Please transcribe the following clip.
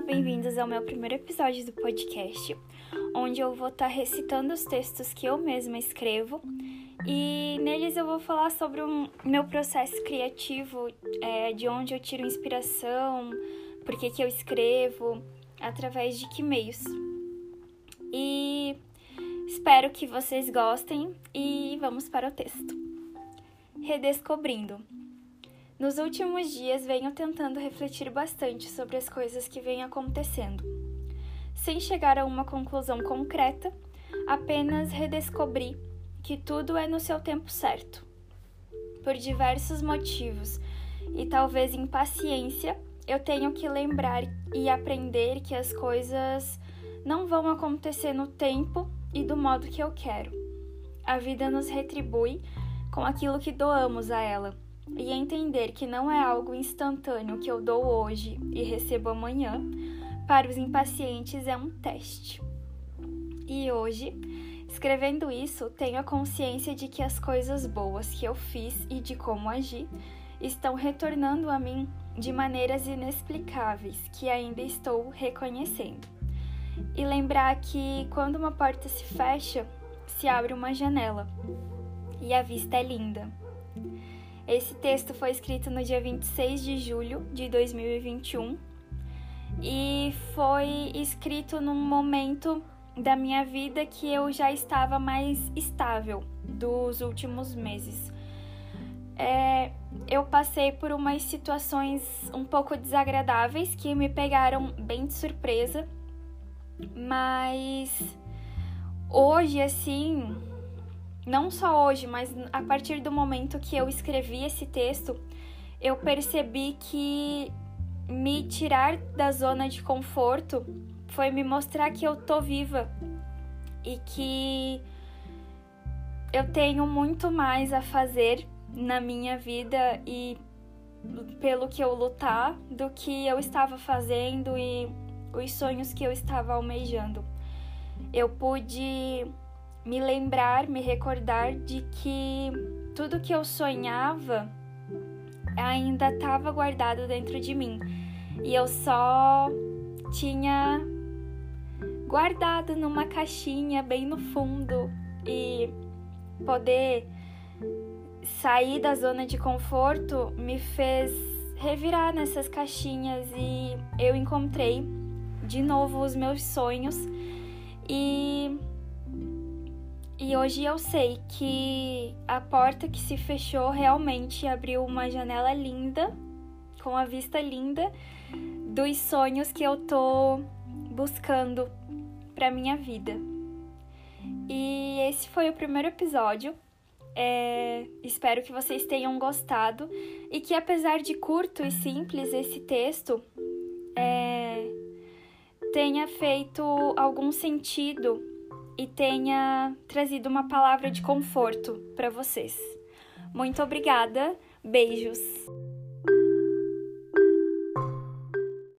bem-vindos ao meu primeiro episódio do podcast, onde eu vou estar tá recitando os textos que eu mesma escrevo e neles eu vou falar sobre o meu processo criativo, é, de onde eu tiro inspiração, por que, que eu escrevo, através de que meios. E espero que vocês gostem e vamos para o texto. Redescobrindo. Nos últimos dias venho tentando refletir bastante sobre as coisas que vêm acontecendo. Sem chegar a uma conclusão concreta, apenas redescobri que tudo é no seu tempo certo. Por diversos motivos e talvez impaciência, eu tenho que lembrar e aprender que as coisas não vão acontecer no tempo e do modo que eu quero. A vida nos retribui com aquilo que doamos a ela e entender que não é algo instantâneo que eu dou hoje e recebo amanhã, para os impacientes é um teste. E hoje, escrevendo isso, tenho a consciência de que as coisas boas que eu fiz e de como agi estão retornando a mim de maneiras inexplicáveis que ainda estou reconhecendo. E lembrar que quando uma porta se fecha, se abre uma janela. E a vista é linda. Esse texto foi escrito no dia 26 de julho de 2021 e foi escrito num momento da minha vida que eu já estava mais estável dos últimos meses. É, eu passei por umas situações um pouco desagradáveis que me pegaram bem de surpresa, mas hoje, assim, não só hoje, mas a partir do momento que eu escrevi esse texto, eu percebi que me tirar da zona de conforto foi me mostrar que eu tô viva e que eu tenho muito mais a fazer na minha vida e pelo que eu lutar do que eu estava fazendo e os sonhos que eu estava almejando. Eu pude me lembrar, me recordar de que tudo que eu sonhava ainda estava guardado dentro de mim. E eu só tinha guardado numa caixinha bem no fundo e poder sair da zona de conforto me fez revirar nessas caixinhas e eu encontrei de novo os meus sonhos. E e hoje eu sei que a porta que se fechou realmente abriu uma janela linda, com a vista linda dos sonhos que eu tô buscando para minha vida. E esse foi o primeiro episódio. É, espero que vocês tenham gostado e que, apesar de curto e simples, esse texto é, tenha feito algum sentido e tenha trazido uma palavra de conforto para vocês. Muito obrigada, beijos!